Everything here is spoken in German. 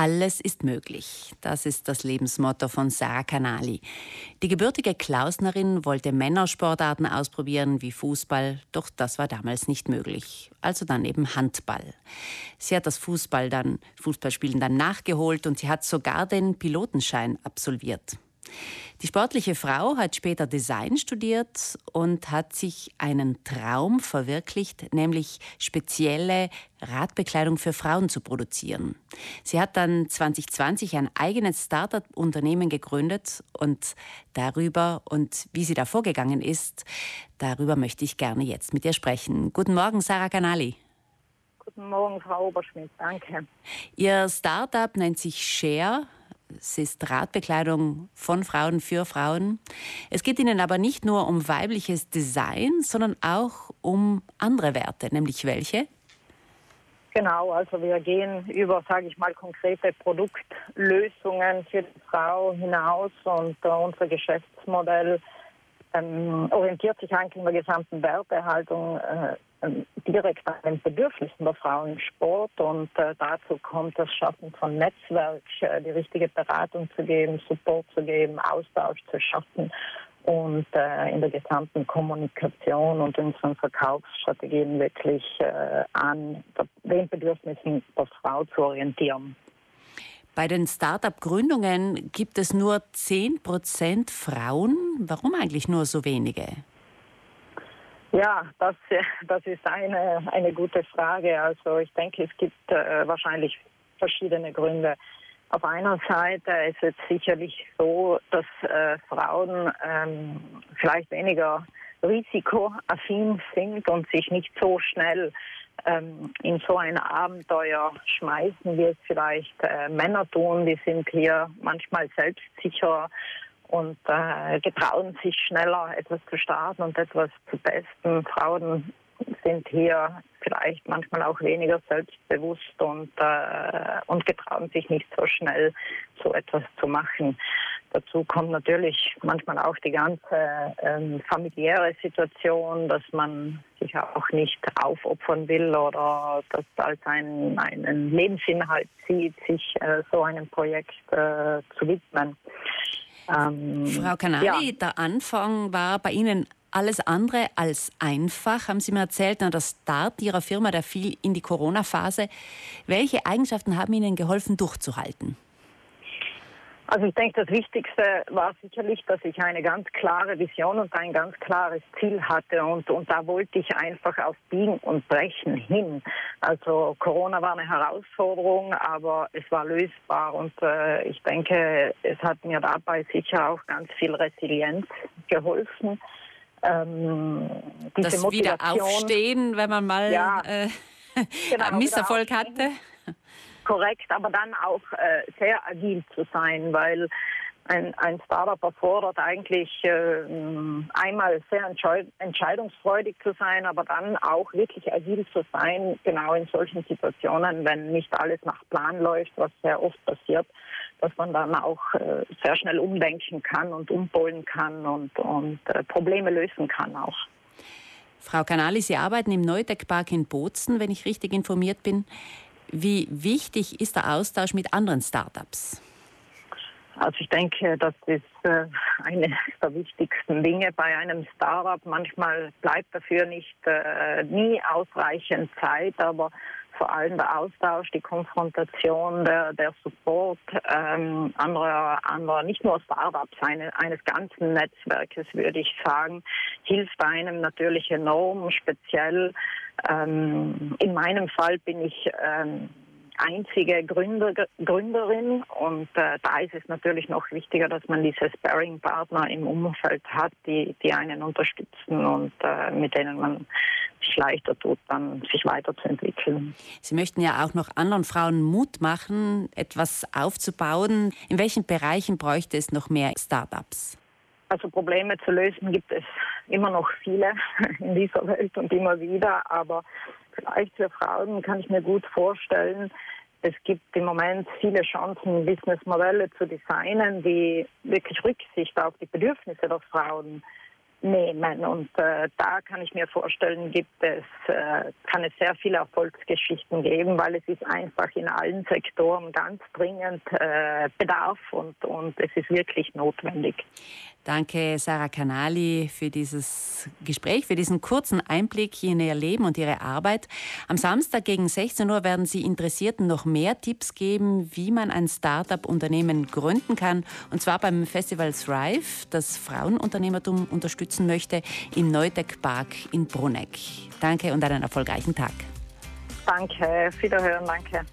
Alles ist möglich. Das ist das Lebensmotto von Sarah Canali. Die gebürtige Klausnerin wollte Männersportarten ausprobieren wie Fußball, doch das war damals nicht möglich. Also dann eben Handball. Sie hat das Fußball dann, Fußballspielen dann nachgeholt und sie hat sogar den Pilotenschein absolviert. Die sportliche Frau hat später Design studiert und hat sich einen Traum verwirklicht, nämlich spezielle Radbekleidung für Frauen zu produzieren. Sie hat dann 2020 ein eigenes Startup-Unternehmen gegründet und darüber und wie sie da vorgegangen ist, darüber möchte ich gerne jetzt mit ihr sprechen. Guten Morgen, Sarah Canali. Guten Morgen, Frau Oberschmidt. Danke. Ihr Startup nennt sich Share es ist Radbekleidung von Frauen für Frauen. Es geht Ihnen aber nicht nur um weibliches Design, sondern auch um andere Werte, nämlich welche? Genau, also wir gehen über, sage ich mal, konkrete Produktlösungen für die Frau hinaus und äh, unser Geschäftsmodell ähm, orientiert sich eigentlich in der gesamten Wertehaltung äh, direkt an den Bedürfnissen der Frauen Sport und äh, dazu kommt das Schaffen von Netzwerk, äh, die richtige Beratung zu geben, Support zu geben, Austausch zu schaffen und äh, in der gesamten Kommunikation und unseren Verkaufsstrategien wirklich äh, an den Bedürfnissen der Frau zu orientieren. Bei den Start-up-Gründungen gibt es nur 10% Frauen. Warum eigentlich nur so wenige? Ja, das, das ist eine, eine gute Frage. Also ich denke, es gibt äh, wahrscheinlich verschiedene Gründe. Auf einer Seite ist es sicherlich so, dass äh, Frauen ähm, vielleicht weniger risikoaffin sind und sich nicht so schnell ähm, in so ein Abenteuer schmeißen, wie es vielleicht äh, Männer tun. Die sind hier manchmal selbstsicher und äh, getrauen sich schneller etwas zu starten und etwas zu testen. Frauen sind hier vielleicht manchmal auch weniger selbstbewusst und, äh, und getrauen sich nicht so schnell so etwas zu machen. Dazu kommt natürlich manchmal auch die ganze ähm, familiäre Situation, dass man sich auch nicht aufopfern will oder das als einen, einen Lebensinhalt sieht, sich äh, so einem Projekt äh, zu widmen. Ähm, Frau Canali, ja. der Anfang war bei Ihnen alles andere als einfach, haben Sie mir erzählt, der Start Ihrer Firma, der fiel in die Corona-Phase. Welche Eigenschaften haben Ihnen geholfen, durchzuhalten? Also ich denke, das Wichtigste war sicherlich, dass ich eine ganz klare Vision und ein ganz klares Ziel hatte und, und da wollte ich einfach auf Biegen und Brechen hin. Also Corona war eine Herausforderung, aber es war lösbar und äh, ich denke, es hat mir dabei sicher auch ganz viel Resilienz geholfen. Ähm, das wieder aufstehen, wenn man mal ja, äh, genau, Misserfolg hatte korrekt, aber dann auch äh, sehr agil zu sein, weil ein, ein Startup erfordert eigentlich äh, einmal sehr entscheidungsfreudig zu sein, aber dann auch wirklich agil zu sein, genau in solchen Situationen, wenn nicht alles nach Plan läuft, was sehr oft passiert, dass man dann auch äh, sehr schnell umdenken kann und umpolen kann und, und äh, Probleme lösen kann auch. Frau Canali, Sie arbeiten im Neutec Park in Bozen, wenn ich richtig informiert bin. Wie wichtig ist der Austausch mit anderen Startups? Also ich denke, das ist äh, eines der wichtigsten Dinge bei einem Startup. Manchmal bleibt dafür nicht äh, nie ausreichend Zeit, aber vor allem der Austausch, die Konfrontation, der, der Support ähm, anderer, anderer, nicht nur Startups, eine, eines ganzen Netzwerkes, würde ich sagen, hilft einem natürlich enorm, speziell ähm, in meinem Fall bin ich ähm, einzige Gründer, Gründerin und äh, da ist es natürlich noch wichtiger, dass man diese Sparring-Partner im Umfeld hat, die, die einen unterstützen und äh, mit denen man sich leichter tut, dann sich weiterzuentwickeln. Sie möchten ja auch noch anderen Frauen Mut machen, etwas aufzubauen. In welchen Bereichen bräuchte es noch mehr Startups? Also Probleme zu lösen gibt es immer noch viele in dieser Welt und immer wieder, aber vielleicht für Frauen kann ich mir gut vorstellen, es gibt im Moment viele Chancen, Businessmodelle zu designen, die wirklich Rücksicht auf die Bedürfnisse der Frauen nehmen. Und äh, da kann ich mir vorstellen, gibt es, äh, kann es sehr viele Erfolgsgeschichten geben, weil es ist einfach in allen Sektoren ganz dringend äh, Bedarf und, und es ist wirklich notwendig. Danke, Sarah Canali, für dieses Gespräch, für diesen kurzen Einblick in Ihr Leben und Ihre Arbeit. Am Samstag gegen 16 Uhr werden Sie Interessierten noch mehr Tipps geben, wie man ein Start-up-Unternehmen gründen kann. Und zwar beim Festival Thrive, das Frauenunternehmertum unterstützen möchte, im Neutec Park in Bruneck. Danke und einen erfolgreichen Tag. Danke, Wiederhören, danke.